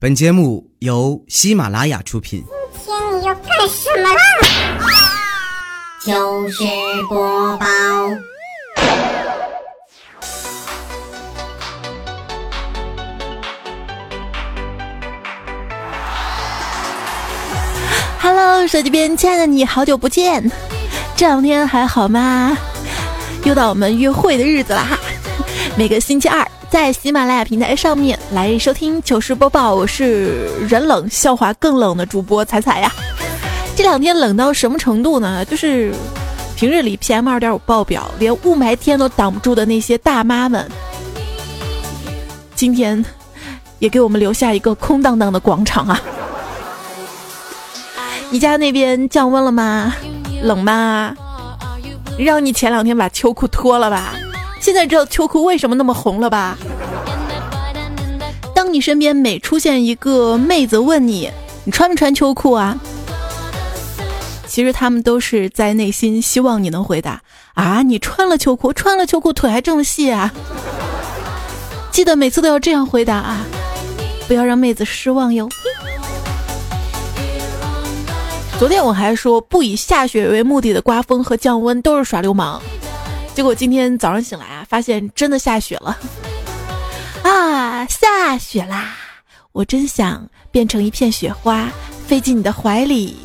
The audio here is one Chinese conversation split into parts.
本节目由喜马拉雅出品。今天你要干什么啦？就是播报。Hello，手机边亲爱的你，好久不见，这两天还好吗？又到我们约会的日子啦！每个星期二在喜马拉雅平台上面来收听糗事播报，我是人冷笑话更冷的主播彩彩呀。这两天冷到什么程度呢？就是平日里 PM 二点五爆表，连雾霾天都挡不住的那些大妈们，今天也给我们留下一个空荡荡的广场啊！你家那边降温了吗？冷吗？让你前两天把秋裤脱了吧，现在知道秋裤为什么那么红了吧？当你身边每出现一个妹子问你，你穿不穿秋裤啊？其实他们都是在内心希望你能回答啊，你穿了秋裤，穿了秋裤腿还这么细啊！记得每次都要这样回答啊，不要让妹子失望哟。昨天我还说不以下雪为目的的刮风和降温都是耍流氓，结果今天早上醒来啊，发现真的下雪了。啊，下雪啦！我真想变成一片雪花，飞进你的怀里。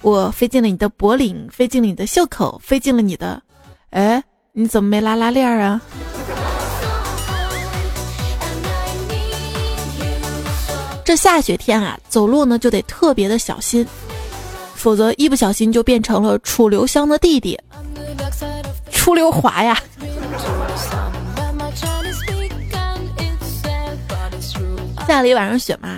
我飞进了你的脖领，飞进了你的袖口，飞进了你的……哎，你怎么没拉拉链啊？这下雪天啊，走路呢就得特别的小心。否则一不小心就变成了楚留香的弟弟，出溜滑呀。下了一晚上雪嘛，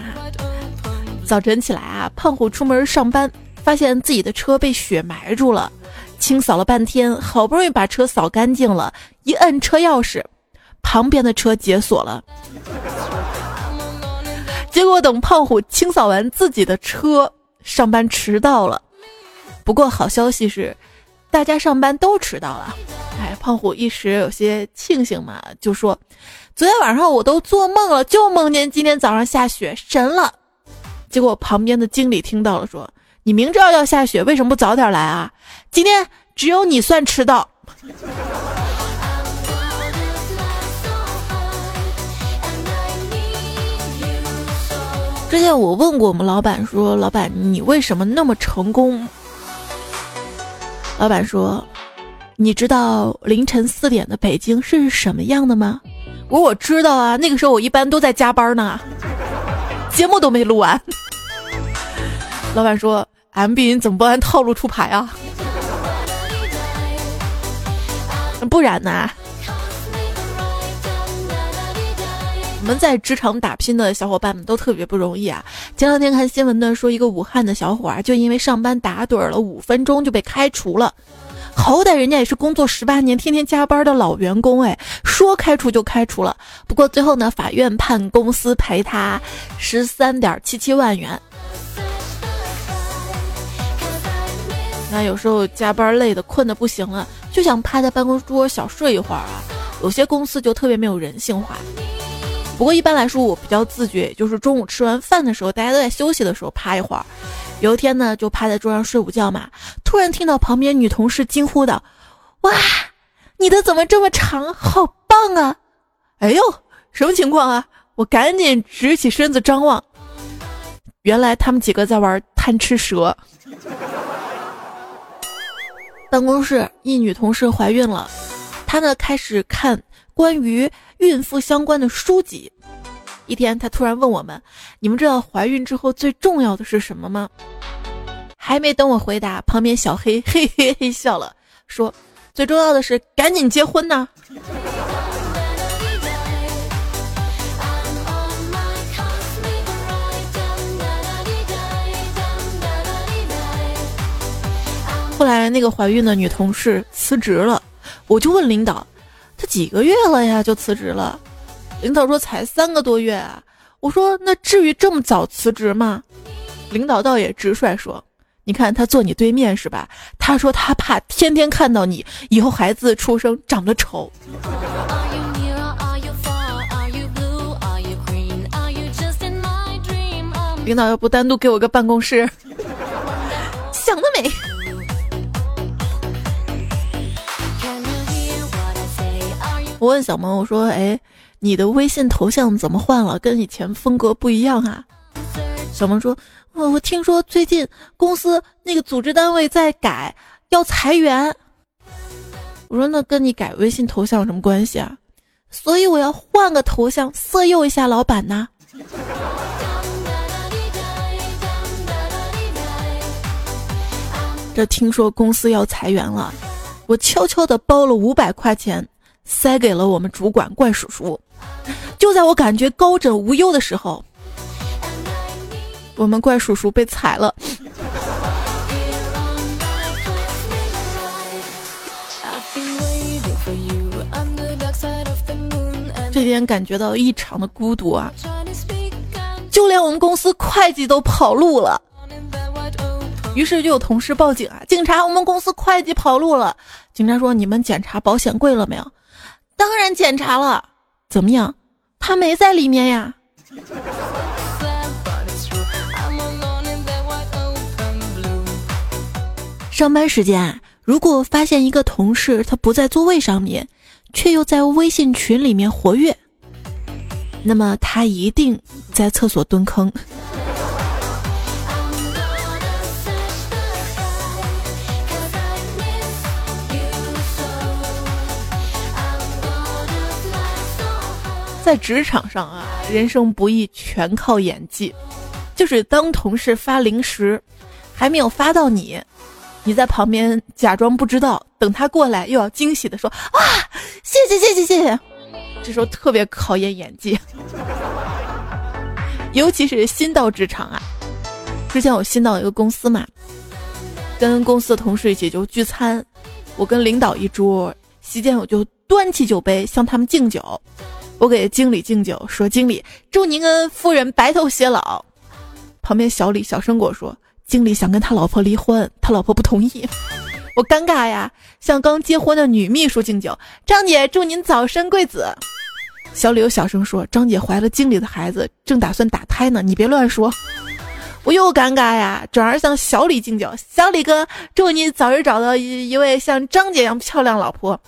早晨起来啊，胖虎出门上班，发现自己的车被雪埋住了，清扫了半天，好不容易把车扫干净了，一摁车钥匙，旁边的车解锁了。结果等胖虎清扫完自己的车。上班迟到了，不过好消息是，大家上班都迟到了。哎，胖虎一时有些庆幸嘛，就说：“昨天晚上我都做梦了，就梦见今天早上下雪，神了。”结果旁边的经理听到了，说：“你明知道要下雪，为什么不早点来啊？今天只有你算迟到。”之前我问过我们老板说：“老板，你为什么那么成功？”老板说：“你知道凌晨四点的北京是什么样的吗？”我说：“我知道啊，那个时候我一般都在加班呢，节目都没录完。”老板说：“MB 你怎么不按套路出牌啊？不然呢？”我们在职场打拼的小伙伴们都特别不容易啊！前两天看新闻呢，说一个武汉的小伙啊，就因为上班打盹了五分钟就被开除了。好歹人家也是工作十八年、天天加班的老员工，哎，说开除就开除了。不过最后呢，法院判公司赔他十三点七七万元。那有时候加班累的、困的不行了，就想趴在办公桌小睡一会儿啊。有些公司就特别没有人性化。不过一般来说，我比较自觉，就是中午吃完饭的时候，大家都在休息的时候趴一会儿。有一天呢，就趴在桌上睡午觉嘛，突然听到旁边女同事惊呼道：“哇，你的怎么这么长？好棒啊！”哎呦，什么情况啊？我赶紧直起身子张望，原来他们几个在玩贪吃蛇。办公室一女同事怀孕了，她呢开始看关于。孕妇相关的书籍。一天，他突然问我们：“你们知道怀孕之后最重要的是什么吗？”还没等我回答，旁边小黑嘿嘿嘿笑了，说：“最重要的是赶紧结婚呢。”后来，那个怀孕的女同事辞职了，我就问领导。几个月了呀，就辞职了。领导说才三个多月啊。我说那至于这么早辞职吗？领导倒也直率说，你看他坐你对面是吧？他说他怕天天看到你以后孩子出生长得丑。领导要不单独给我个办公室？想得美！我问小萌，我说：“哎，你的微信头像怎么换了？跟以前风格不一样啊？”小萌说：“我我听说最近公司那个组织单位在改，要裁员。”我说：“那跟你改微信头像有什么关系啊？”所以我要换个头像色诱一下老板呐。这听说公司要裁员了，我悄悄的包了五百块钱，塞给了我们主管怪叔叔。就在我感觉高枕无忧的时候，我们怪叔叔被裁了。这天感觉到异常的孤独啊，就连我们公司会计都跑路了。于是就有同事报警啊！警察，我们公司会计跑路了。警察说：“你们检查保险柜了没有？”当然检查了。怎么样？他没在里面呀。上班时间啊，如果发现一个同事他不在座位上面，却又在微信群里面活跃，那么他一定在厕所蹲坑。在职场上啊，人生不易，全靠演技。就是当同事发零食，还没有发到你，你在旁边假装不知道，等他过来又要惊喜的说：“啊，谢谢谢谢谢谢。”这时候特别考验演技，尤其是新到职场啊。之前我新到一个公司嘛，跟公司的同事一起就聚餐，我跟领导一桌，席间我就端起酒杯向他们敬酒。我给经理敬酒，说：“经理，祝您跟夫人白头偕老。”旁边小李小声跟我说：“经理想跟他老婆离婚，他老婆不同意。”我尴尬呀，向刚结婚的女秘书敬酒：“张姐，祝您早生贵子。”小李又小声说：“张姐怀了经理的孩子，正打算打胎呢，你别乱说。”我又尴尬呀，转而向小李敬酒：“小李哥，祝你早日找到一一位像张姐一样漂亮老婆。”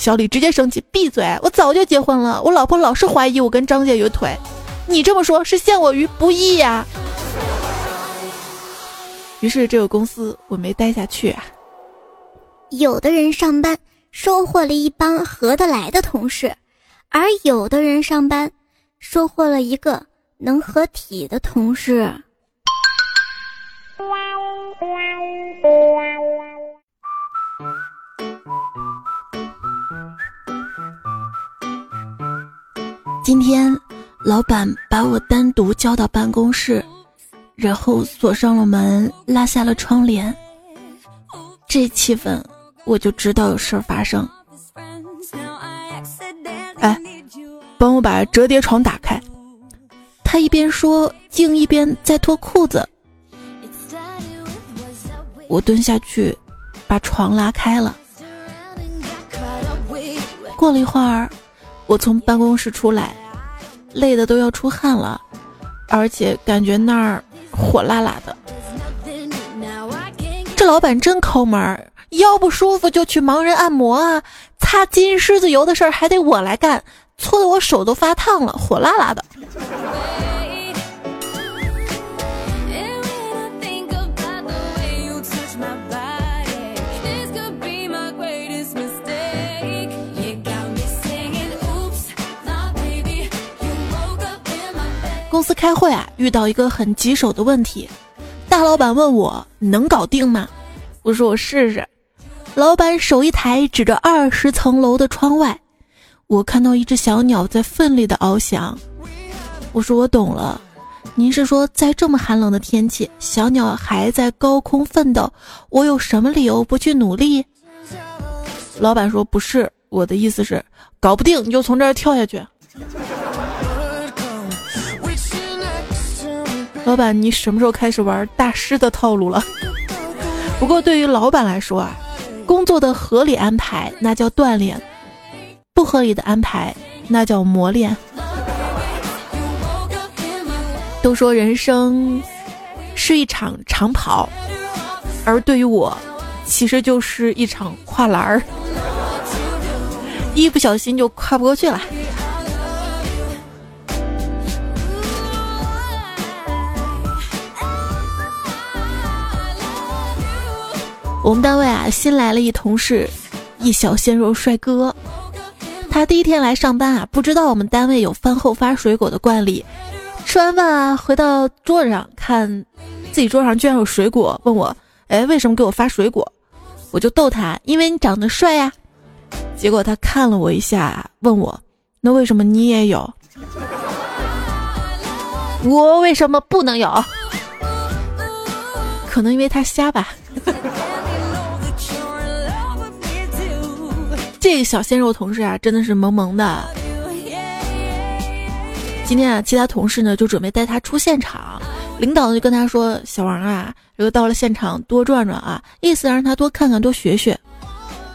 小李直接生气，闭嘴！我早就结婚了，我老婆老是怀疑我跟张姐有腿，你这么说，是陷我于不义呀。于是这个公司我没待下去啊。有的人上班收获了一帮合得来的同事，而有的人上班收获了一个能合体的同事。哇哇哇哇哇今天，老板把我单独叫到办公室，然后锁上了门，拉下了窗帘。这气氛，我就知道有事儿发生。哎，帮我把折叠床打开。他一边说，竟一边在脱裤子。我蹲下去，把床拉开了。过了一会儿。我从办公室出来，累的都要出汗了，而且感觉那儿火辣辣的。这老板真抠门儿，腰不舒服就去盲人按摩啊，擦金狮子油的事儿还得我来干，搓的我手都发烫了，火辣辣的。公司开会啊，遇到一个很棘手的问题，大老板问我能搞定吗？我说我试试。老板手一抬，指着二十层楼的窗外，我看到一只小鸟在奋力的翱翔。我说我懂了，您是说在这么寒冷的天气，小鸟还在高空奋斗，我有什么理由不去努力？老板说不是，我的意思是搞不定你就从这儿跳下去。老板，你什么时候开始玩大师的套路了？不过对于老板来说啊，工作的合理安排那叫锻炼，不合理的安排那叫磨练。都说人生是一场长跑，而对于我，其实就是一场跨栏儿，一不小心就跨不过去了。我们单位啊，新来了一同事，一小鲜肉帅哥。他第一天来上班啊，不知道我们单位有饭后发水果的惯例。吃完饭啊，回到桌子上看，自己桌上居然有水果，问我：“哎，为什么给我发水果？”我就逗他：“因为你长得帅呀。”结果他看了我一下，问我：“那为什么你也有？我为什么不能有？可能因为他瞎吧。” 这个小鲜肉同事啊，真的是萌萌的。今天啊，其他同事呢就准备带他出现场，领导呢就跟他说：“小王啊，这个到了现场多转转啊，意思让他多看看多学学。”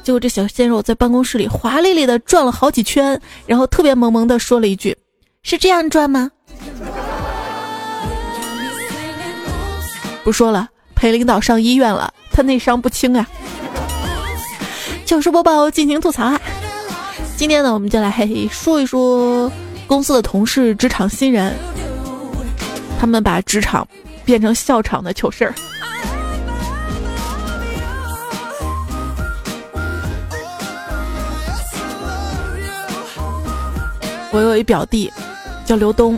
结果这小鲜肉在办公室里华丽丽的转了好几圈，然后特别萌萌的说了一句：“是这样转吗？”不说了，陪领导上医院了，他内伤不轻啊。糗事播报，尽情吐槽啊！今天呢，我们就来嘿嘿说一说公司的同事、职场新人，他们把职场变成笑场的糗事儿。我有一表弟叫刘东，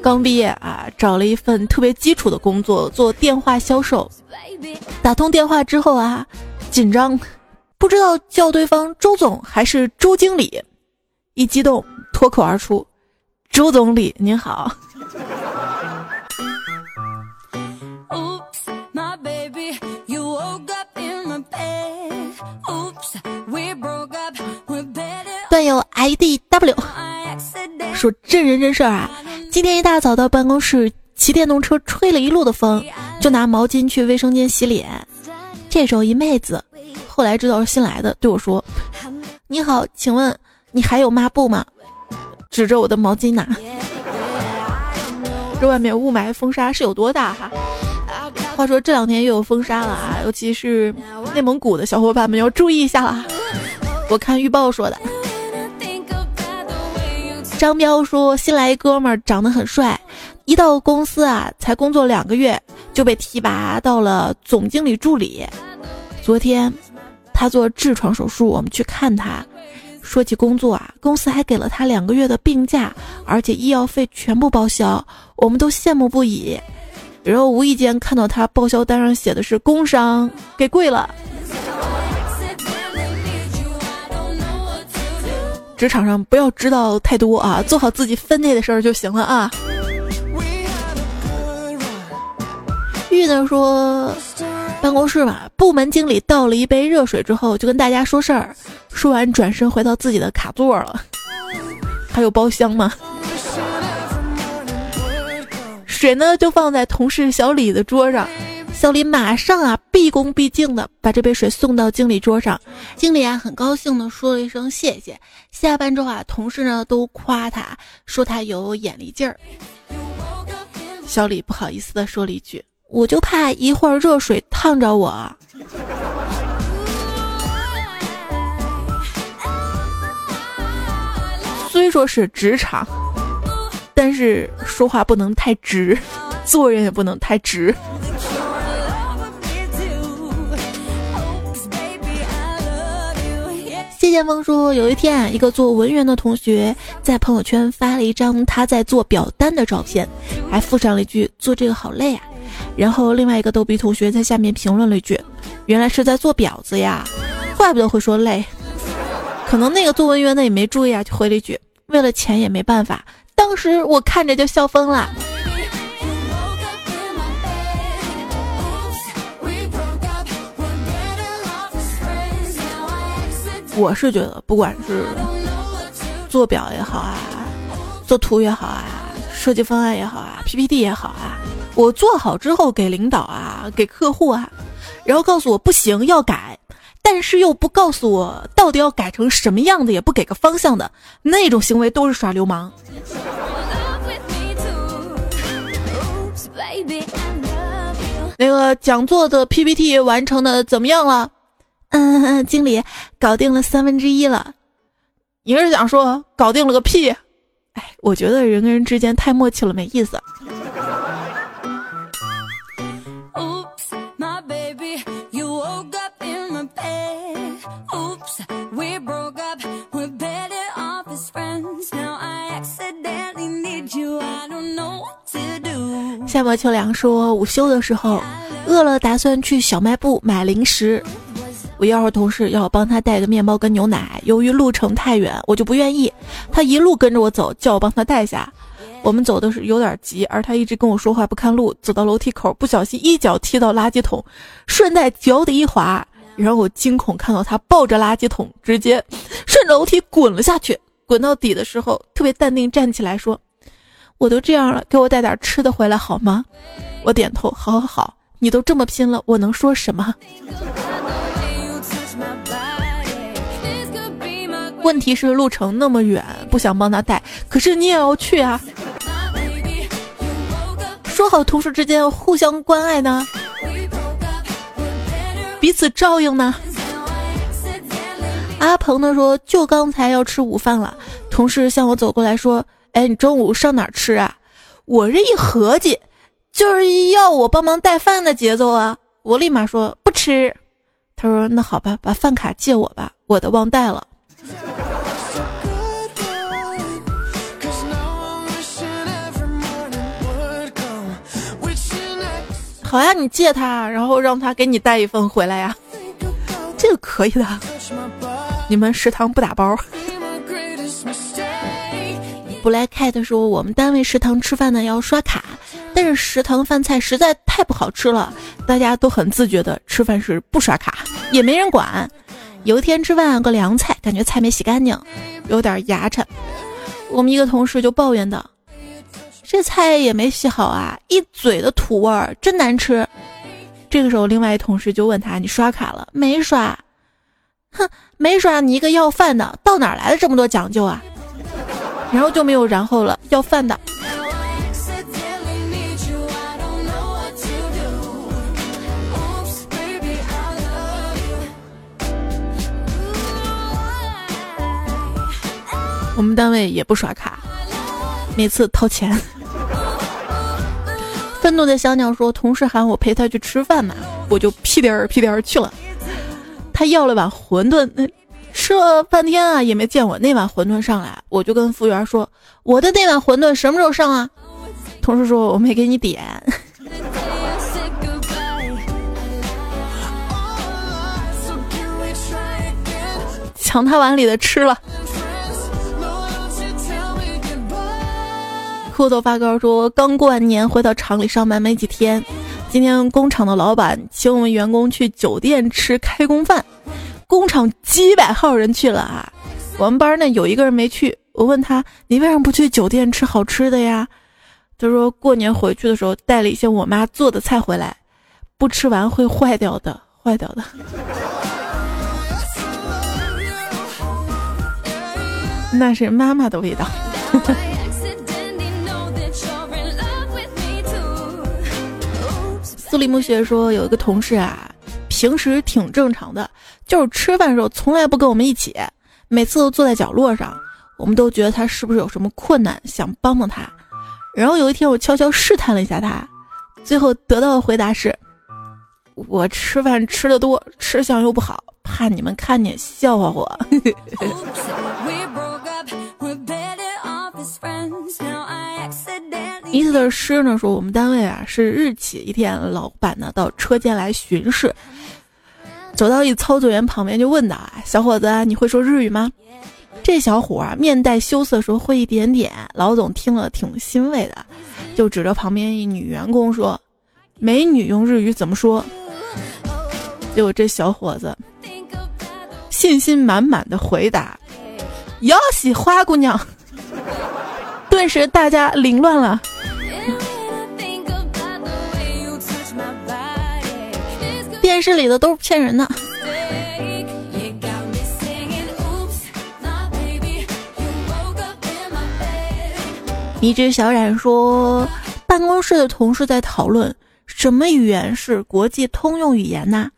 刚毕业啊，找了一份特别基础的工作，做电话销售。打通电话之后啊。紧张，不知道叫对方周总还是周经理，一激动脱口而出：“周总理您好。”段友 IDW 说：“真人真事儿啊！今天一大早到办公室，骑电动车吹了一路的风，就拿毛巾去卫生间洗脸。”这时候一妹子，后来知道是新来的，对我说：“你好，请问你还有抹布吗？”指着我的毛巾拿。这外面雾霾风沙是有多大哈？话说这两天又有风沙了啊，尤其是内蒙古的小伙伴们要注意一下了。我看预报说的。张彪说：“新来一哥们儿长得很帅，一到公司啊，才工作两个月就被提拔到了总经理助理。昨天他做痔疮手术，我们去看他。说起工作啊，公司还给了他两个月的病假，而且医药费全部报销，我们都羡慕不已。然后无意间看到他报销单上写的是工伤，给跪了。”职场上不要知道太多啊，做好自己分内的事儿就行了啊。玉呢说，办公室嘛，部门经理倒了一杯热水之后，就跟大家说事儿，说完转身回到自己的卡座了。还有包厢吗？水呢就放在同事小李的桌上。小李马上啊，毕恭毕敬的把这杯水送到经理桌上。经理啊，很高兴的说了一声谢谢。下班之后啊，同事呢都夸他，说他有眼力劲儿。小李不好意思的说了一句：“我就怕一会儿热水烫着我。”虽说是职场，但是说话不能太直，做人也不能太直。谢剑锋说，有一天啊，一个做文员的同学在朋友圈发了一张他在做表单的照片，还附上了一句“做这个好累啊”。然后另外一个逗比同学在下面评论了一句：“原来是在做婊子呀，怪不得会说累。”可能那个做文员的也没注意啊，就回了一句：“为了钱也没办法。”当时我看着就笑疯了。我是觉得，不管是做表也好啊，做图也好啊，设计方案也好啊，PPT 也好啊，我做好之后给领导啊，给客户啊，然后告诉我不行要改，但是又不告诉我到底要改成什么样子，也不给个方向的那种行为，都是耍流氓。那个讲座的 PPT 完成的怎么样了？嗯，经理搞定了三分之一了。你是想说搞定了个屁？哎，我觉得人跟人之间太默契了，没意思。夏末秋凉说：“午休的时候，饿了，打算去小卖部买零食。我要是同事要我帮他带个面包跟牛奶，由于路程太远，我就不愿意。他一路跟着我走，叫我帮他带下。我们走的是有点急，而他一直跟我说话不看路，走到楼梯口，不小心一脚踢到垃圾桶，顺带脚底一滑，然后我惊恐看到他抱着垃圾桶，直接顺着楼梯滚了下去。滚到底的时候，特别淡定站起来说。”我都这样了，给我带点吃的回来好吗？我点头，好好好，你都这么拼了，我能说什么？问题是路程那么远，不想帮他带，可是你也要去啊。说好同事之间互相关爱呢，彼此照应呢。阿鹏呢说，就刚才要吃午饭了，同事向我走过来说。哎，你中午上哪吃啊？我这一合计，就是要我帮忙带饭的节奏啊！我立马说不吃。他说那好吧，把饭卡借我吧，我的忘带了。好呀，你借他，然后让他给你带一份回来呀，这个可以的。你们食堂不打包。不来开的时候，我们单位食堂吃饭呢要刷卡，但是食堂饭菜实在太不好吃了，大家都很自觉的吃饭是不刷卡，也没人管。有一天吃饭个凉菜，感觉菜没洗干净，有点牙碜。我们一个同事就抱怨道：“这菜也没洗好啊，一嘴的土味儿，真难吃。”这个时候，另外一同事就问他：“你刷卡了没刷？”哼，没刷，你一个要饭的，到哪来的这么多讲究啊？然后就没有然后了。要饭的。我们单位也不刷卡，每次掏钱。愤怒的小鸟说：“同事喊我陪他去吃饭嘛，我就屁颠儿屁颠儿去了。他要了碗馄饨，那。”吃了半天啊，也没见我那碗馄饨上来，我就跟服务员说：“我的那碗馄饨什么时候上啊？”同事说：“我没给你点。”抢他碗里的吃了。裤头发哥说：“刚过完年回到厂里上班没几天，今天工厂的老板请我们员工去酒店吃开工饭。”工厂几百号人去了啊，我们班呢有一个人没去。我问他：“你为什么不去酒店吃好吃的呀？”他说：“过年回去的时候带了一些我妈做的菜回来，不吃完会坏掉的，坏掉的。”那是妈妈的味道。苏里木雪说：“有一个同事啊。”平时挺正常的，就是吃饭的时候从来不跟我们一起，每次都坐在角落上。我们都觉得他是不是有什么困难，想帮帮他。然后有一天我悄悄试探了一下他，最后得到的回答是：我吃饭吃的多，吃相又不好，怕你们看见笑话我。意思的诗呢说，我们单位啊是日企，一天老板呢到车间来巡视。走到一操作员旁边就问道：“小伙子，你会说日语吗？”这小伙啊面带羞涩说：“会一点点。”老总听了挺欣慰的，就指着旁边一女员工说：“美女用日语怎么说？”结果这小伙子信心满满的回答：“要喜花姑娘。”顿时大家凌乱了。电视里的都是骗人的。迷之小冉说：“办公室的同事在讨论什么语言是国际通用语言呢？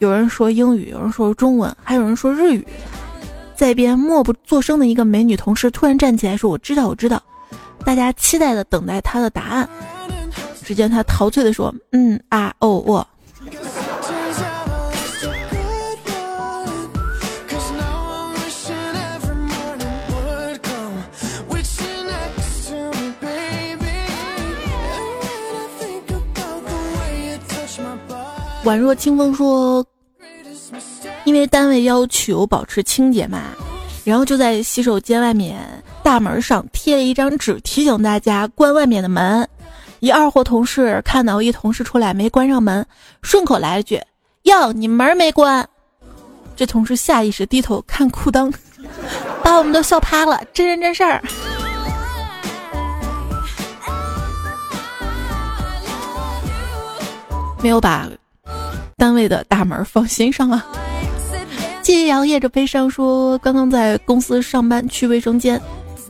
有人说英语，有人说中文，还有人说日语。在一边默不作声的一个美女同事突然站起来说：“我知道，我知道。”大家期待的等待她的答案。只见她陶醉的说：“嗯啊哦哦。”清风说：“因为单位要求保持清洁嘛，然后就在洗手间外面大门上贴了一张纸，提醒大家关外面的门。一二货同事看到一同事出来没关上门，顺口来了句：‘哟，你门没关。’这同事下意识低头看裤裆，把我们都笑趴了。真人真事儿，没有把。”单位的大门放心上啊！季阳夜着悲伤说：“刚刚在公司上班，去卫生间，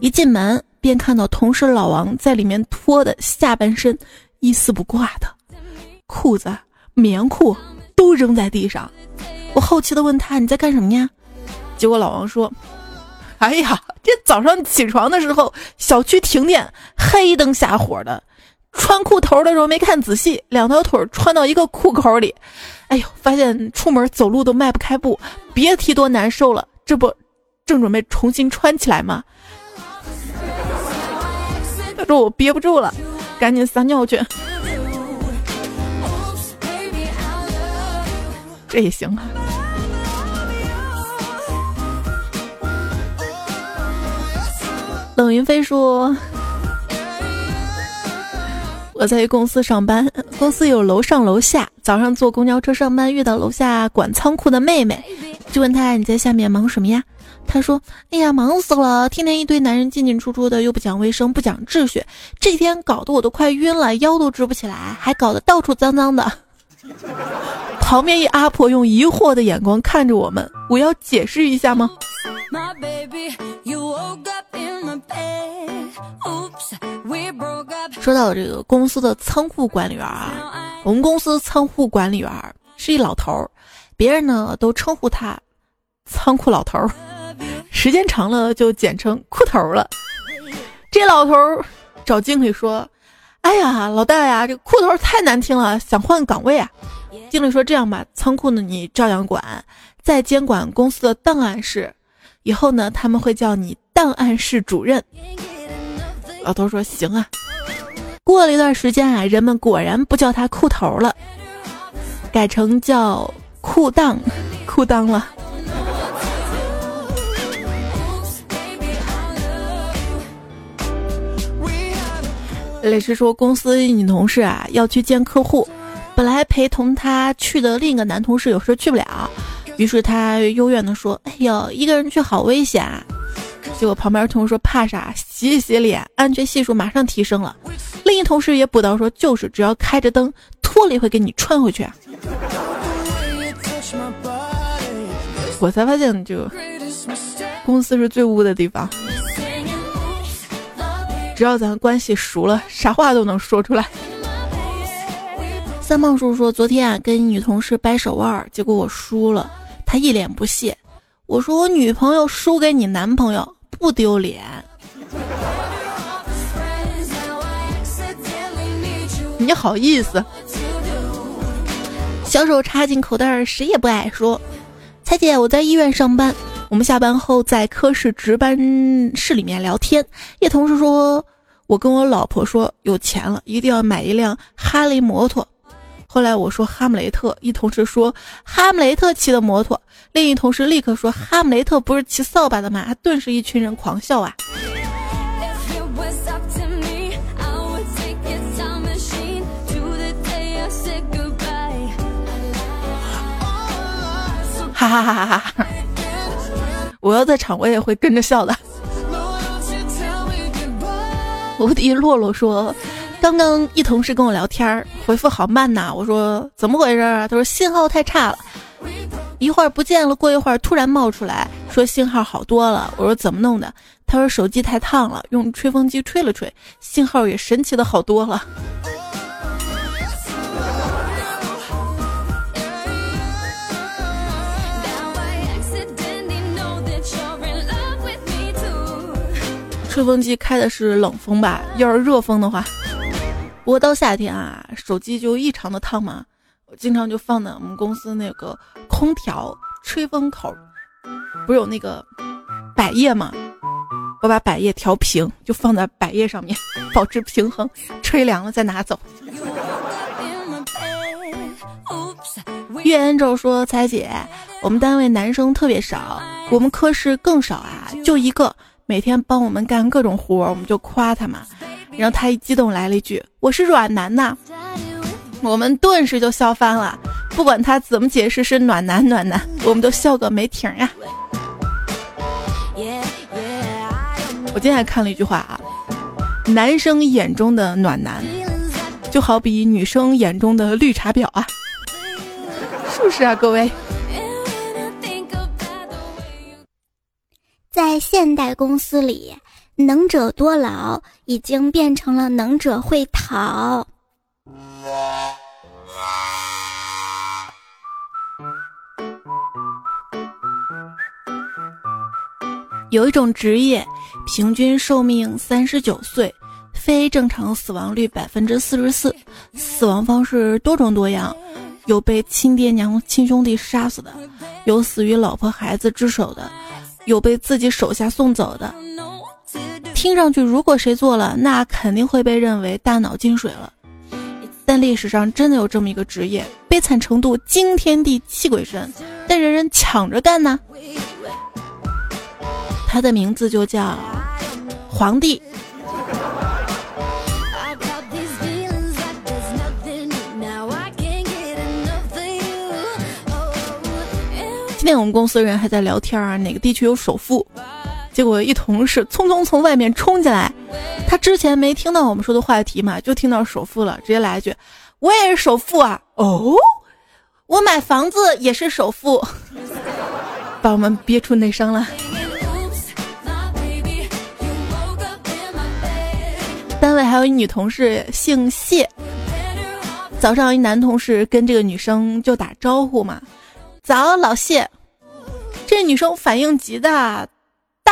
一进门便看到同事老王在里面脱的下半身一丝不挂的裤子、棉裤都扔在地上。我好奇的问他：你在干什么呀？结果老王说：哎呀，这早上起床的时候，小区停电，黑灯瞎火的。”穿裤头的时候没看仔细，两条腿穿到一个裤口里，哎呦，发现出门走路都迈不开步，别提多难受了。这不，正准备重新穿起来吗？他说我憋不住了，赶紧撒尿去。这也行啊。冷云飞说。我在一公司上班，公司有楼上楼下。早上坐公交车上班，遇到楼下管仓库的妹妹，就问她：“你在下面忙什么呀？”她说：“哎呀，忙死了！天天一堆男人进进出出的，又不讲卫生，不讲秩序，这天搞得我都快晕了，腰都直不起来，还搞得到处脏脏的。”旁边一阿婆用疑惑的眼光看着我们，我要解释一下吗？说到这个公司的仓库管理员啊，我们公司仓库管理员是一老头儿，别人呢都称呼他仓库老头儿，时间长了就简称裤头了。这老头儿找经理说：“哎呀，老大呀，这裤头太难听了，想换岗位啊。”经理说：“这样吧，仓库呢你照样管，在监管公司的档案室，以后呢他们会叫你档案室主任。”老头说：“行啊。”过了一段时间啊，人们果然不叫他裤头了，改成叫裤裆，裤裆了。雷师说，公司女同事啊要去见客户，本来陪同他去的另一个男同事有事去不了，于是他幽怨的说：“哎呦，一个人去好危险啊。”结果旁边同事说：“怕啥？洗洗脸，安全系数马上提升了。”另一同事也补刀说：“就是只要开着灯，脱了也会给你穿回去。”我才发现，就公司是最污的地方。只要咱关系熟了，啥话都能说出来。三胖叔叔说：“昨天啊，跟女同事掰手腕，结果我输了，他一脸不屑。我说我女朋友输给你男朋友。”不丢脸，你好意思？小手插进口袋，谁也不爱说。彩姐，我在医院上班，我们下班后在科室值班室里面聊天。叶同事说，我跟我老婆说，有钱了一定要买一辆哈雷摩托。后来我说哈姆雷特，一同事说哈姆雷特骑的摩托，另一同事立刻说哈姆雷特不是骑扫把的吗？顿时一群人狂笑啊！哈哈哈哈哈哈！我要在场，我也会跟着笑的。无敌洛洛说。刚刚一同事跟我聊天，回复好慢呐。我说怎么回事啊？他说信号太差了，一会儿不见了，过一会儿突然冒出来，说信号好多了。我说怎么弄的？他说手机太烫了，用吹风机吹了吹，信号也神奇的好多了。吹风机开的是冷风吧？要是热风的话，不过到夏天啊，手机就异常的烫嘛。经常就放在我们公司那个空调吹风口，不是有那个百叶吗？我把百叶调平，就放在百叶上面，保持平衡。吹凉了再拿走。月恩咒说：“彩姐，我们单位男生特别少，我们科室更少啊，就一个。”每天帮我们干各种活，我们就夸他嘛。然后他一激动来了一句：“我是软男呐！”我们顿时就笑翻了。不管他怎么解释是暖男暖男，我们都笑个没停呀。我今天还看了一句话啊：男生眼中的暖男，就好比女生眼中的绿茶婊啊，是不是啊，各位？在现代公司里，能者多劳已经变成了能者会逃。有一种职业，平均寿命三十九岁，非正常死亡率百分之四十四，死亡方式多种多样，有被亲爹娘、亲兄弟杀死的，有死于老婆孩子之手的。有被自己手下送走的，听上去如果谁做了，那肯定会被认为大脑进水了。但历史上真的有这么一个职业，悲惨程度惊天地泣鬼神，但人人抢着干呢。他的名字就叫皇帝。今天我们公司的人还在聊天啊，哪个地区有首富？结果一同事匆匆从外面冲进来，他之前没听到我们说的话题嘛，就听到首富了，直接来一句：“我也是首富啊！”哦，我买房子也是首富，把我们憋出内伤了。单位还有一女同事姓谢，早上一男同事跟这个女生就打招呼嘛。早，老谢，这女生反应极大，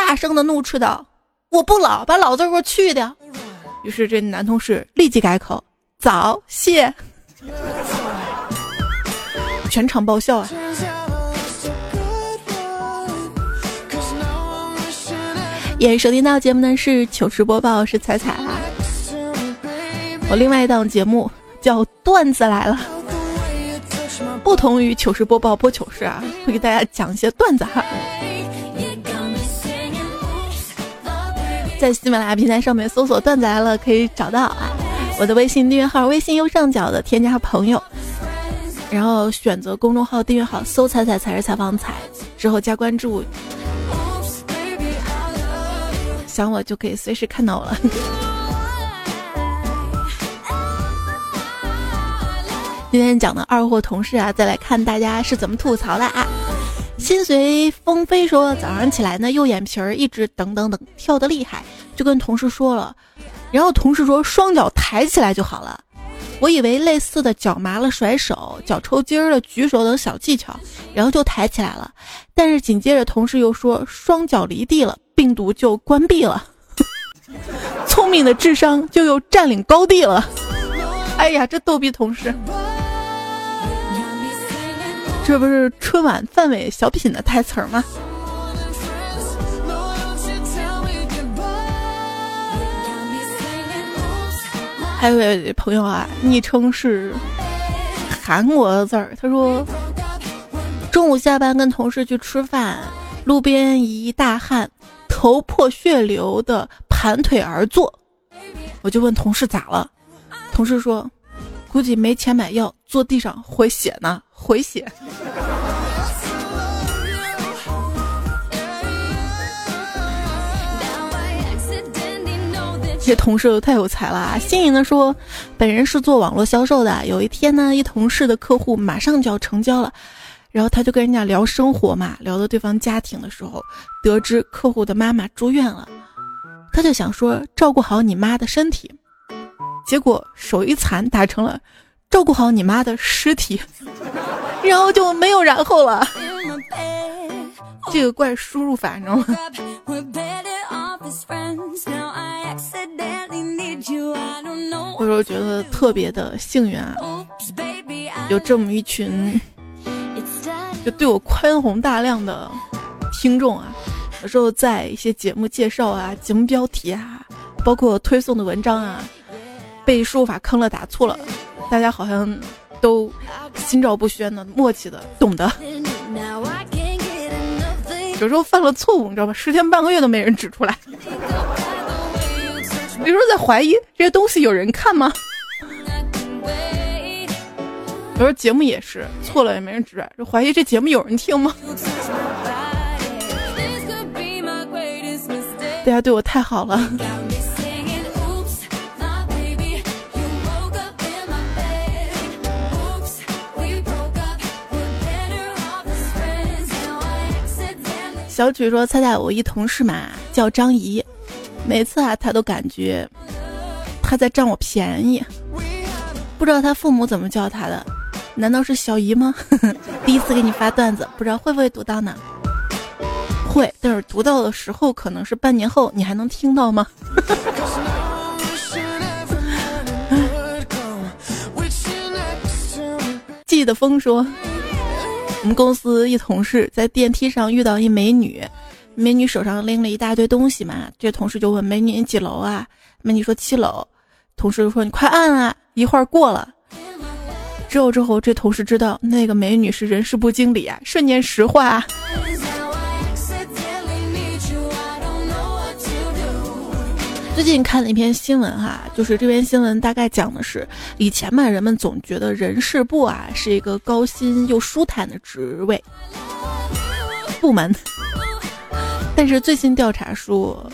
大声的怒斥道：“我不老，把老字给我去掉。”于是这男同事立即改口：“早谢。”全场爆笑啊！也收听到节目的是糗事播报，是彩彩啊。我另外一档节目叫段子来了。不同于糗事播报播糗事啊，会给大家讲一些段子哈。在喜马拉雅平台上面搜索“段子来了”可以找到啊。我的微信订阅号，微信右上角的添加朋友，然后选择公众号订阅号，搜“彩彩才是采访彩”，之后加关注，想我就可以随时看到我了。今天讲的二货同事啊，再来看大家是怎么吐槽的啊。心随风飞说，早上起来呢，右眼皮儿一直等等等跳得厉害，就跟同事说了，然后同事说双脚抬起来就好了。我以为类似的脚麻了甩手、脚抽筋儿了举手等小技巧，然后就抬起来了。但是紧接着同事又说双脚离地了，病毒就关闭了，聪明的智商就又占领高地了。哎呀，这逗逼同事。这不是春晚范伟小品的台词儿吗？还有位朋友啊，昵称是韩国字儿，他说中午下班跟同事去吃饭，路边一大汉头破血流的盘腿而坐，我就问同事咋了，同事说估计没钱买药，坐地上回血呢。回血。这同事都太有才了啊！新颖的说，本人是做网络销售的。有一天呢，一同事的客户马上就要成交了，然后他就跟人家聊生活嘛，聊到对方家庭的时候，得知客户的妈妈住院了，他就想说照顾好你妈的身体，结果手一残打成了照顾好你妈的尸体，然后就没有然后了。这个怪输入法，你知道吗？有时候觉得特别的幸运啊，有这么一群。就对我宽宏大量的听众啊，有时候在一些节目介绍啊、节目标题啊，包括推送的文章啊，被输入法坑了、打错了，大家好像都心照不宣的、默契的懂得。有时候犯了错误，你知道吧？十天半个月都没人指出来。有时候在怀疑这些东西有人看吗？有时候节目也是错了也没人指，就怀疑这节目有人听吗？大家对我太好了。小曲说：“猜猜我一同事嘛，叫张怡，每次啊，他都感觉他在占我便宜，不知道他父母怎么叫他的。”难道是小姨吗？第一次给你发段子，不知道会不会读到呢？会，但是读到的时候可能是半年后，你还能听到吗？记得风说，我们公司一同事在电梯上遇到一美女，美女手上拎了一大堆东西嘛，这同事就问美女你几楼啊？美女说七楼，同事就说你快按啊，一会儿过了。之后之后，这同事知道那个美女是人事部经理啊，瞬间石化。最近看了一篇新闻哈，就是这篇新闻大概讲的是，以前嘛，人们总觉得人事部啊是一个高薪又舒坦的职位部门，但是最新调查说，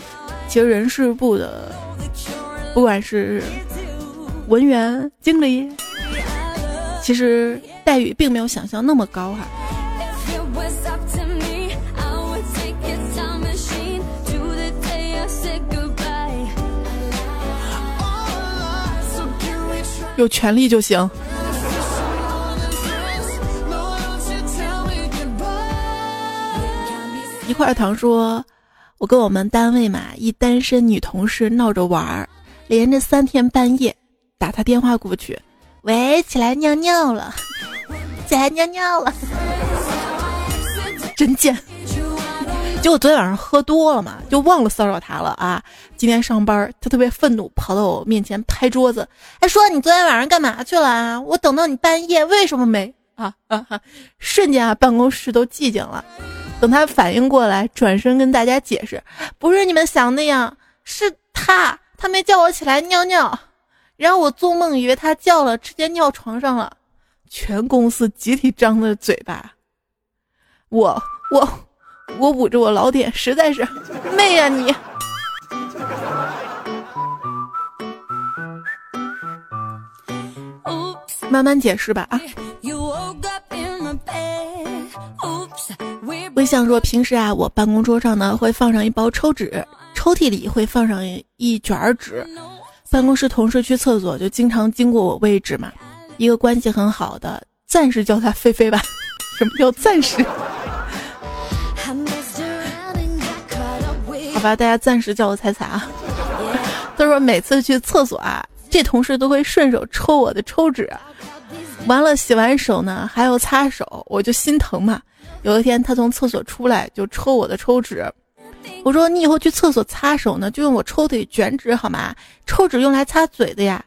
其实人事部的不管是文员、经理。其实待遇并没有想象那么高哈。有权利就行。一块糖说：“我跟我们单位嘛，一单身女同事闹着玩儿，连着三天半夜打她电话过去。”喂，起来尿尿了，起来尿尿了，真贱！结果昨天晚上喝多了嘛，就忘了骚扰他了啊。今天上班，他特别愤怒，跑到我面前拍桌子，还说你昨天晚上干嘛去了啊？我等到你半夜，为什么没啊啊？瞬间啊，办公室都寂静了。等他反应过来，转身跟大家解释，不是你们想那样，是他，他没叫我起来尿尿。然后我做梦以为他叫了，直接尿床上了，全公司集体张着嘴巴。我我我捂着我老点，实在是妹呀你！慢慢解释吧啊。微笑说，平时啊，我办公桌上呢会放上一包抽纸，抽屉里会放上一卷纸。办公室同事去厕所就经常经过我位置嘛，一个关系很好的，暂时叫他菲菲吧。什么叫暂时？好吧，大家暂时叫我彩彩啊。他说每次去厕所啊，这同事都会顺手抽我的抽纸，完了洗完手呢还要擦手，我就心疼嘛。有一天他从厕所出来就抽我的抽纸。我说你以后去厕所擦手呢，就用我抽屉卷纸好吗？抽纸用来擦嘴的呀。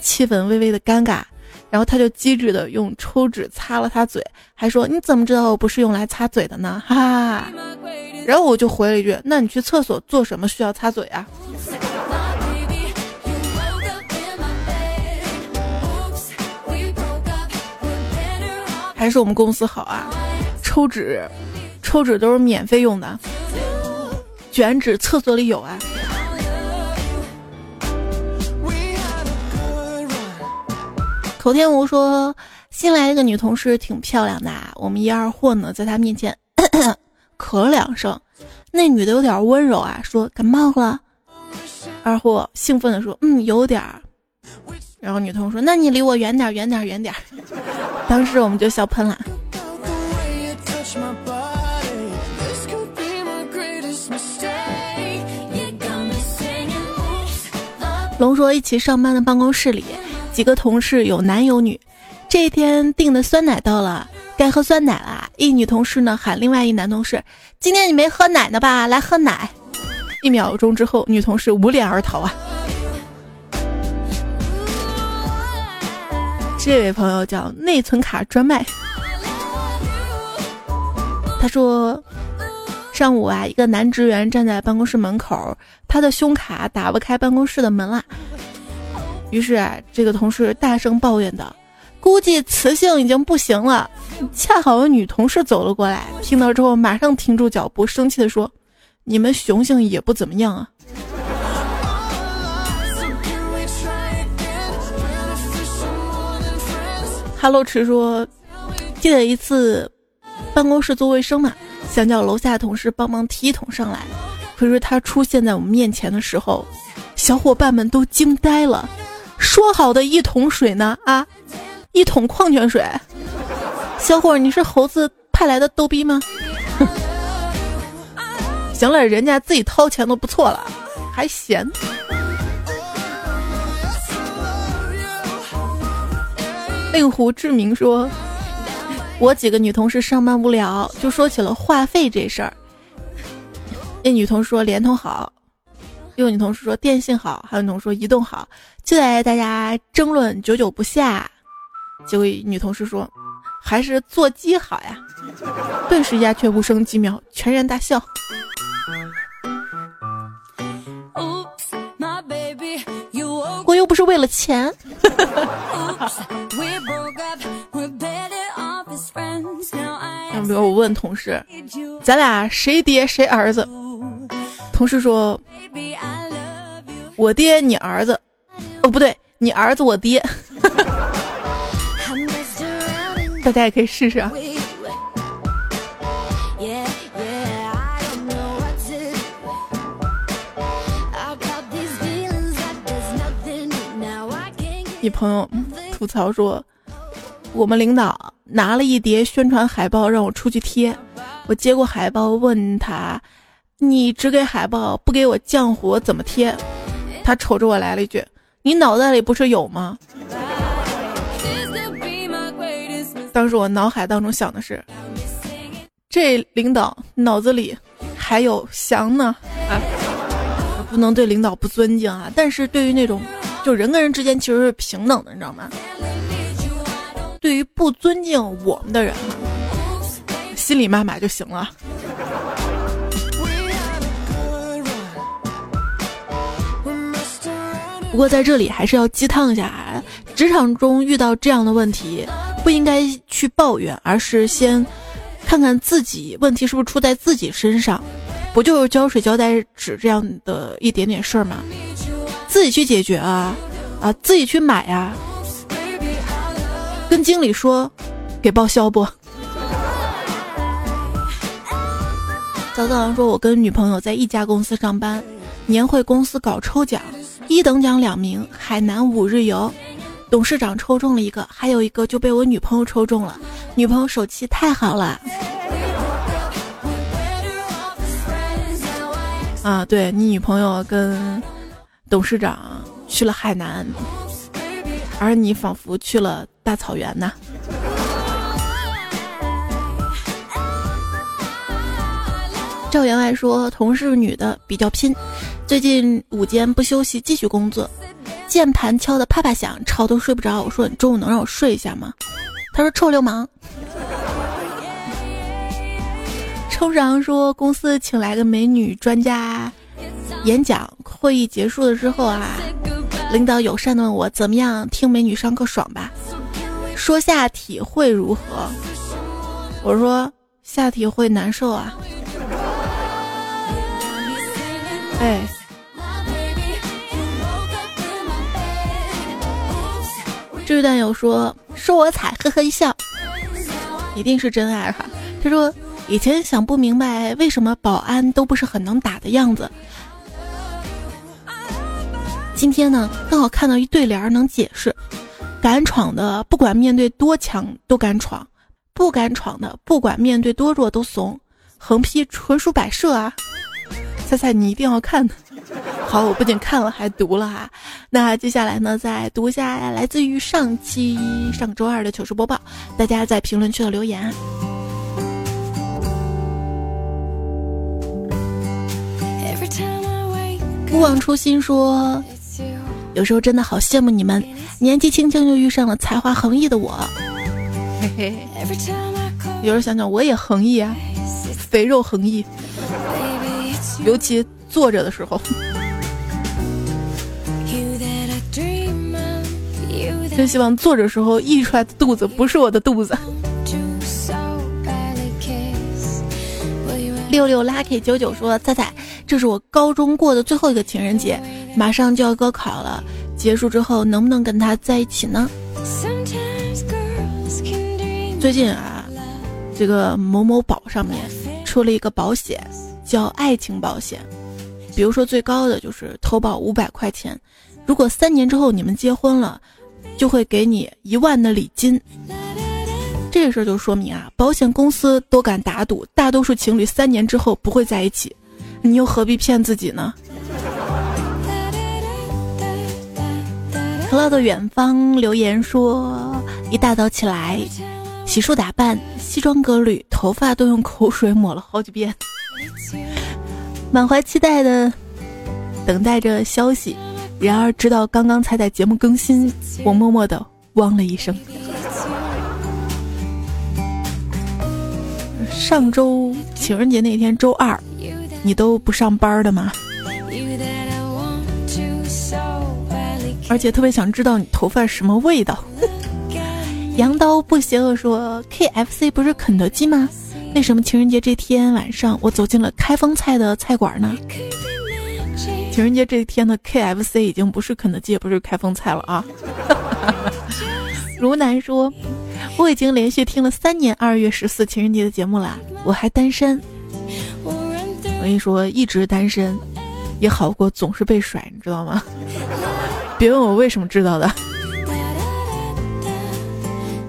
气氛微微的尴尬，然后他就机智的用抽纸擦了擦嘴，还说你怎么知道我不是用来擦嘴的呢？哈哈。然后我就回了一句，那你去厕所做什么需要擦嘴啊？还是我们公司好啊，抽纸，抽纸都是免费用的。卷纸厕所里有啊。口天吴说，新来一个女同事挺漂亮的，我们一二货呢，在她面前 咳了两声，那女的有点温柔啊，说感冒了。二货兴奋的说，嗯，有点儿。然后女同事说，那你离我远点，远点，远点。当时我们就笑喷了。龙说，一起上班的办公室里，几个同事有男有女。这一天订的酸奶到了，该喝酸奶了。一女同事呢喊另外一男同事：“今天你没喝奶呢吧？来喝奶。”一秒钟之后，女同事无脸而逃啊。这位朋友叫内存卡专卖，他说。上午啊，一个男职员站在办公室门口，他的胸卡打不开办公室的门啦。于是啊，这个同事大声抱怨道：“估计雌性已经不行了。”恰好有女同事走了过来，听到之后马上停住脚步，生气的说：“你们雄性也不怎么样啊。”哈喽池说：“记得一次，办公室做卫生嘛。”想叫楼下同事帮忙提一桶上来，可是他出现在我们面前的时候，小伙伴们都惊呆了。说好的一桶水呢？啊，一桶矿泉水？小伙，你是猴子派来的逗逼吗？行了，人家自己掏钱都不错了，还嫌。令狐志明说。我几个女同事上班无聊，就说起了话费这事儿。那女同事说联通好，又女同事说电信好，还有女同事说移动好，就在大家争论久久不下。结果女同事说还是座机好呀，顿时鸦雀无声几秒，全然大笑。我又不是为了钱。要不 我问同事，咱俩谁爹谁儿子？同事说，我爹你儿子，哦不对，你儿子我爹。大家也可以试试啊。你朋友吐槽说。我们领导拿了一叠宣传海报让我出去贴，我接过海报问他：“你只给海报不给我浆糊怎么贴？”他瞅着我来了一句：“你脑袋里不是有吗？”当时我脑海当中想的是，这领导脑子里还有翔呢啊！不能对领导不尊敬啊，但是对于那种就人跟人之间其实是平等的，你知道吗？对于不尊敬我们的人，心里骂骂就行了。不过在这里还是要鸡汤一下，职场中遇到这样的问题，不应该去抱怨，而是先看看自己问题是不是出在自己身上，不就是胶水胶带纸这样的一点点事儿吗？自己去解决啊，啊，自己去买呀。跟经理说，给报销不？早早说，我跟女朋友在一家公司上班，年会公司搞抽奖，一等奖两名，海南五日游，董事长抽中了一个，还有一个就被我女朋友抽中了，女朋友手气太好了。啊，对你女朋友跟董事长去了海南。而你仿佛去了大草原呢。赵员外说，同事女的比较拼，最近午间不休息继续工作，键盘敲的啪啪响，吵都睡不着。我说你中午能让我睡一下吗？他说臭流氓。冲上说公司请来个美女专家演讲，会议结束了之后啊。领导友善的问我怎么样？听美女上课爽吧？说下体会如何？我说下体会难受啊。哎，这位段友说说我彩，呵呵一笑，一定是真爱哈。他说以前想不明白为什么保安都不是很能打的样子，今天呢刚好看到一对联能解释：敢闯的不管面对多强都敢闯，不敢闯的不管面对多弱都怂。横批纯属摆设啊！猜猜你一定要看。好，我不仅看了，还读了哈。那接下来呢，再读一下来自于上期上周二的糗事播报，大家在评论区的留言。不忘初心说，有时候真的好羡慕你们，年纪轻轻就遇上了才华横溢的我。嘿嘿，有时候想想我也横溢啊。肥肉横溢，尤其坐着的时候，真希望坐着时候溢出来的肚子不是我的肚子。六六 lucky 九九说：“菜菜，这是我高中过的最后一个情人节，马上就要高考了，结束之后能不能跟他在一起呢？”最近啊，这个某某宝上面。出了一个保险，叫爱情保险。比如说最高的就是投保五百块钱，如果三年之后你们结婚了，就会给你一万的礼金。这个事儿就说明啊，保险公司都敢打赌，大多数情侣三年之后不会在一起，你又何必骗自己呢？可乐的远方留言说，一大早起来。洗漱打扮，西装革履，头发都用口水抹了好几遍，满怀期待的等待着消息。然而，直到刚刚才在节目更新，我默默的汪了一声。上周情人节那天，周二，你都不上班的吗？而且特别想知道你头发什么味道。羊刀不邪恶说：“K F C 不是肯德基吗？为什么情人节这天晚上我走进了开封菜的菜馆呢？”情人节这天的 K F C 已经不是肯德基，也不是开封菜了啊！如南说：“我已经连续听了三年二月十四情人节的节目了，我还单身。我跟你说，一直单身也好过总是被甩，你知道吗？别问我为什么知道的。”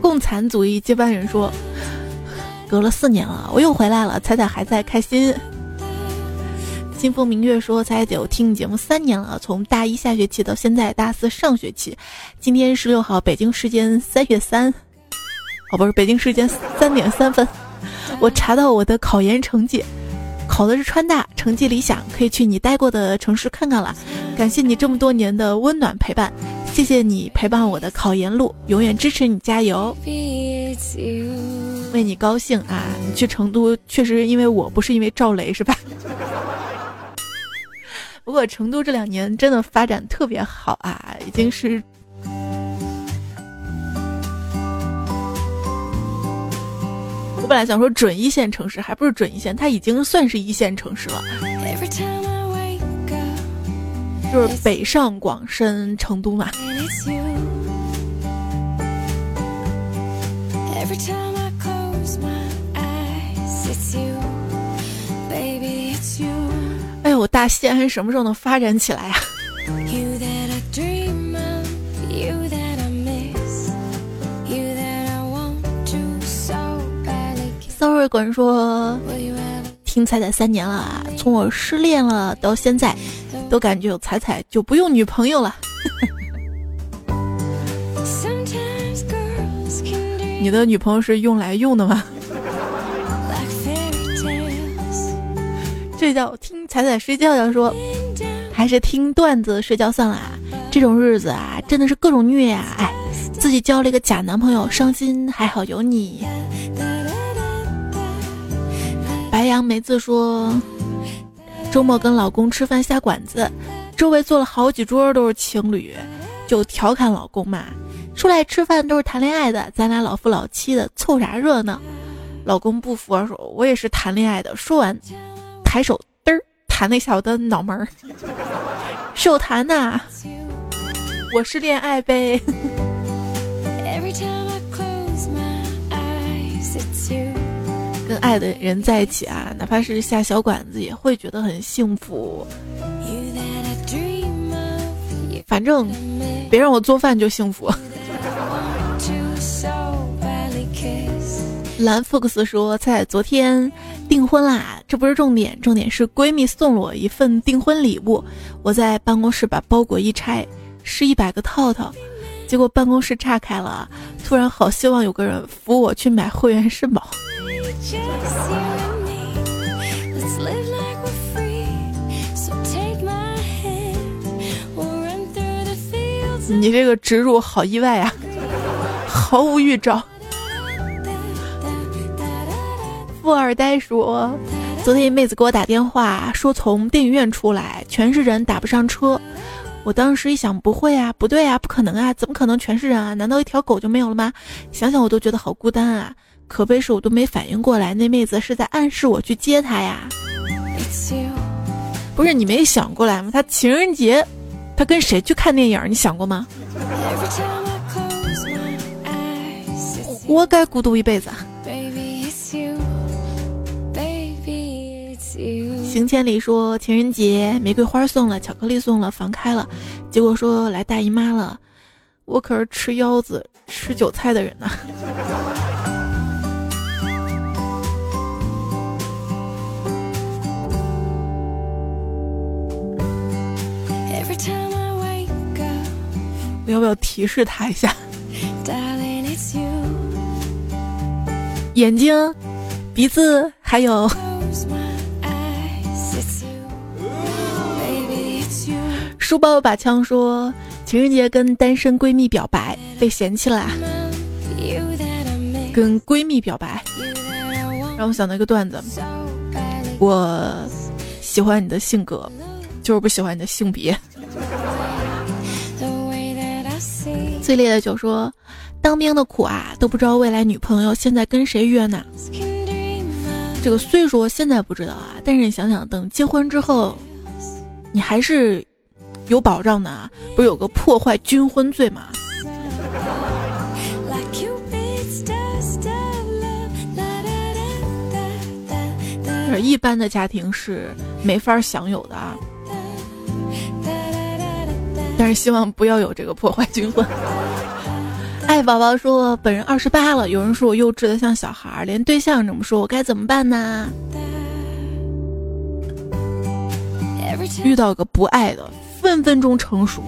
共产主义接班人说：“隔了四年了，我又回来了。彩彩还在开心。”清风明月说：“彩彩姐，我听你节目三年了，从大一下学期到现在大四上学期。今天十六号，北京时间三月三，哦，不是北京时间三点三分，我查到我的考研成绩，考的是川大，成绩理想，可以去你待过的城市看看了。感谢你这么多年的温暖陪伴。”谢谢你陪伴我的考研路，永远支持你，加油！为你高兴啊！你去成都确实因为我不是因为赵雷是吧？不过成都这两年真的发展特别好啊，已经是……我本来想说准一线城市，还不是准一线，它已经算是一线城市了。就是北上广深成都嘛。哎呦，大西安什么时候能发展起来啊？Sorry，管说。听彩彩三年了啊，从我失恋了到现在，都感觉有彩彩就不用女朋友了。你的女朋友是用来用的吗？这叫听彩彩睡觉觉说，还是听段子睡觉算了。这种日子啊，真的是各种虐呀！哎，自己交了一个假男朋友，伤心还好有你。白杨梅子说：“周末跟老公吃饭下馆子，周围坐了好几桌都是情侣，就调侃老公嘛，出来吃饭都是谈恋爱的，咱俩老夫老妻的，凑啥热闹？”老公不服说：“我也是谈恋爱的。”说完，抬手嘚儿弹了一下我的脑门儿，手弹呐，我是恋爱呗。跟爱的人在一起啊，哪怕是下小馆子，也会觉得很幸福。反正别让我做饭就幸福。蓝 fox 说：“在昨天订婚啦，这不是重点，重点是闺蜜送了我一份订婚礼物。我在办公室把包裹一拆，是一百个套套，结果办公室炸开了。突然好希望有个人扶我去买会员肾宝。你这个植入好意外啊，毫无预兆。”富二代说：“昨天一妹子给我打电话，说从电影院出来，全是人，打不上车。我当时一想，不会啊，不对啊，不可能啊，怎么可能全是人啊？难道一条狗就没有了吗？想想我都觉得好孤单啊！可悲是我都没反应过来，那妹子是在暗示我去接她呀。不是你没想过来吗？她情人节，她跟谁去看电影？你想过吗？活该孤独一辈子。”行千里说情人节玫瑰花送了，巧克力送了，房开了，结果说来大姨妈了，我可是吃腰子、吃韭菜的人呢。我要不要提示他一下？眼睛、鼻子还有。书包有把枪，说情人节跟单身闺蜜表白被嫌弃了，跟闺蜜表白，让我想到一个段子：我喜欢你的性格，就是不喜欢你的性别。最烈的酒说，当兵的苦啊，都不知道未来女朋友现在跟谁约呢。这个虽说现在不知道啊，但是你想想，等结婚之后，你还是。有保障的啊，不是有个破坏军婚罪吗？一般的家庭是没法享有的啊。但是希望不要有这个破坏军婚。爱 宝宝说本人二十八了，有人说我幼稚的像小孩，连对象这么说，我该怎么办呢？遇到个不爱的。分分钟成熟。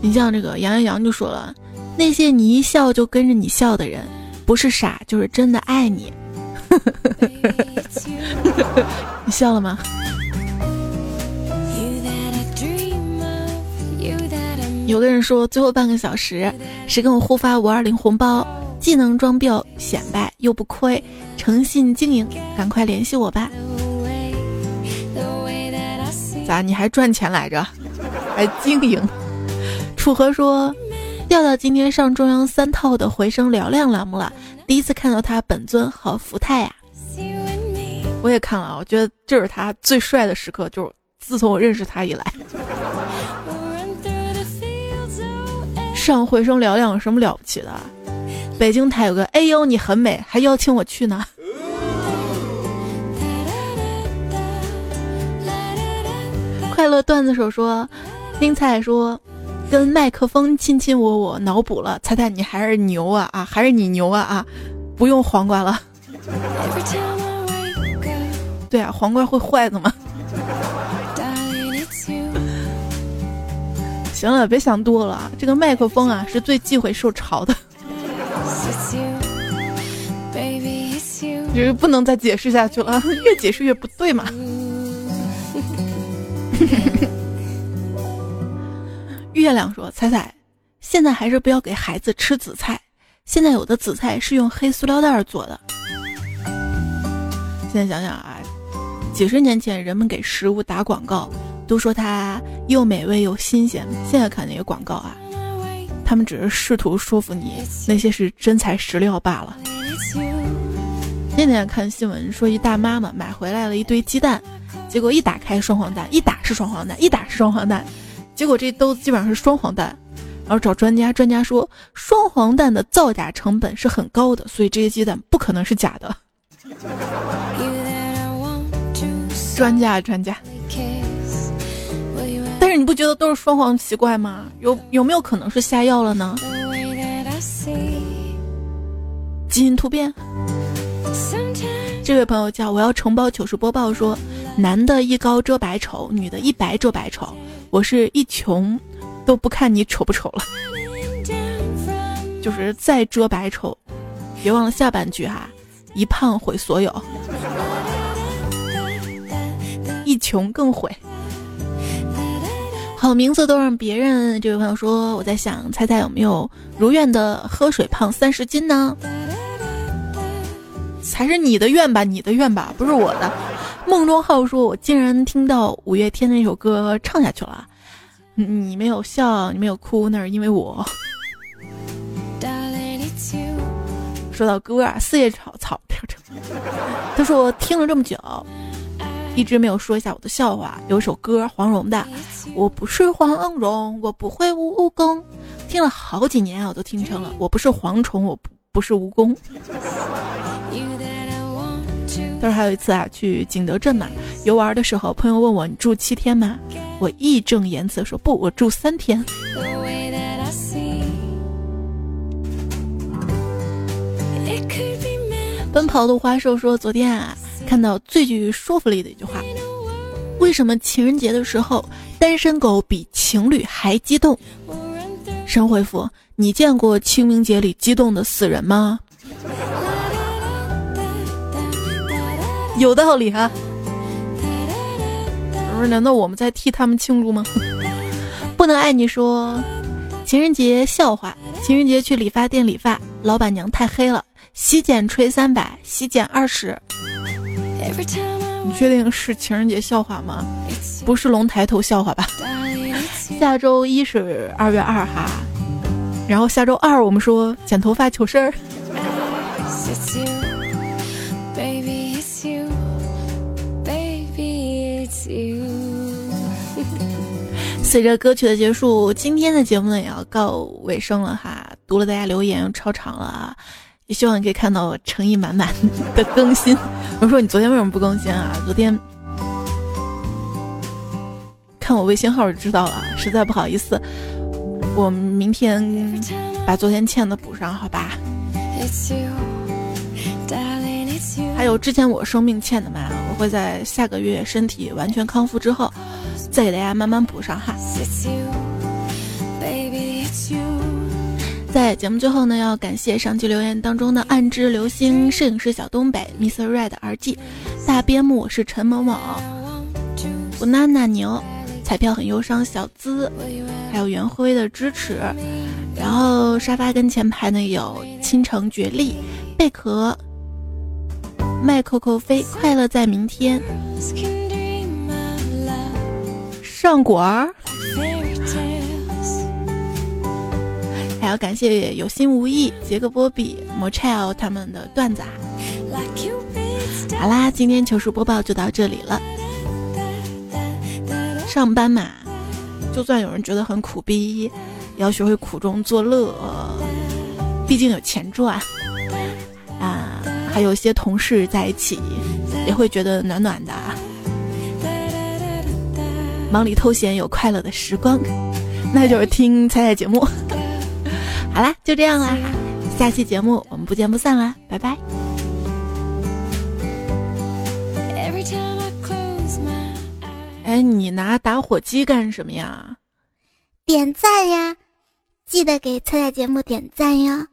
你像这个杨阳洋就说了，那些你一笑就跟着你笑的人，不是傻就是真的爱你。你笑了吗？有个人说最后半个小时，谁跟我互发五二零红包，既能装逼显摆又不亏，诚信经营，赶快联系我吧。咋？你还赚钱来着？还经营？楚河说：“调调今天上中央三套的回声嘹亮栏目了，第一次看到他本尊，好福泰呀！”我也看了，我觉得这是他最帅的时刻，就是自从我认识他以来。上回声嘹亮有什么了不起的？北京台有个哎呦你很美，还邀请我去呢。快乐段子手说：“丁菜说，跟麦克风亲亲我我，脑补了。猜猜你还是牛啊啊，还是你牛啊啊！不用黄瓜了。对啊，黄瓜会坏的吗？行了，别想多了。这个麦克风啊，是最忌讳受潮的。就是不能再解释下去了，越解释越不对嘛。” 月亮说：“彩彩，现在还是不要给孩子吃紫菜。现在有的紫菜是用黑塑料袋做的。现在想想啊，几十年前人们给食物打广告，都说它又美味又新鲜。现在看那些广告啊，他们只是试图说服你那些是真材实料罢了。那天看新闻说，一大妈妈买回来了一堆鸡蛋。”结果一打开双黄蛋，一打是双黄蛋，一打是双黄蛋，结果这都基本上是双黄蛋。然后找专家，专家说双黄蛋的造假成本是很高的，所以这些鸡蛋不可能是假的。专家，专家。但是你不觉得都是双黄奇怪吗？有有没有可能是下药了呢？基因突变。这位朋友叫我要承包糗事播报说，男的一高遮百丑，女的一白遮百丑，我是一穷都不看你丑不丑了，就是再遮百丑，别忘了下半句哈，一胖毁所有，一穷更毁。好名字都让别人。这位朋友说，我在想，猜猜有没有如愿的喝水胖三十斤呢？才是你的愿吧，你的愿吧，不是我的。梦中浩说，我竟然听到五月天的那首歌唱下去了。你没有笑，你没有哭，那是因为我。说到歌啊，四叶草草，他说我听了这么久。一直没有说一下我的笑话。有首歌黄蓉的，《我不是黄蓉，我不会武功》，听了好几年我都听成了。我不是蝗虫，我不不是蜈蚣。但是还有一次啊，去景德镇嘛游玩的时候，朋友问我你住七天吗？我义正言辞说不，我住三天。奔跑的花兽说昨天啊。看到最具说服力的一句话：为什么情人节的时候单身狗比情侣还激动？神回复：你见过清明节里激动的死人吗？有道理哈。不是？难道我们在替他们庆祝吗？不能爱你说，情人节笑话：情人节去理发店理发，老板娘太黑了，洗剪吹三百，洗剪二十。你确定是情人节笑话吗？不是龙抬头笑话吧？下周一是二月二哈，然后下周二我们说剪头发糗事儿。随着歌曲的结束，今天的节目呢也要告尾声了哈。读了大家留言超长了啊。也希望你可以看到我诚意满满的更新。我说你昨天为什么不更新啊？昨天看我微信号就知道了，实在不好意思。我明天把昨天欠的补上，好吧？还有之前我生病欠的嘛，我会在下个月身体完全康复之后，再给大家慢慢补上哈。在节目最后呢，要感谢上期留言当中的暗之流星、摄影师小东北、Mr. Red、R G、大边牧，我是陈某某、banana 牛、彩票很忧伤、小资，还有袁辉的支持。然后沙发跟前排呢有倾城绝丽、贝壳、麦扣扣飞、快乐在明天、上果儿。还要感谢有心无意、杰克波比、o c h e l 他们的段子啊！好啦，今天糗事播报就到这里了。上班嘛，就算有人觉得很苦逼，也要学会苦中作乐，毕竟有钱赚啊！还有些同事在一起，也会觉得暖暖的。忙里偷闲有快乐的时光，那就是听彩彩节目。好啦，就这样啦，下期节目我们不见不散啦，拜拜。哎，你拿打火机干什么呀？点赞呀，记得给菜菜节目点赞呀。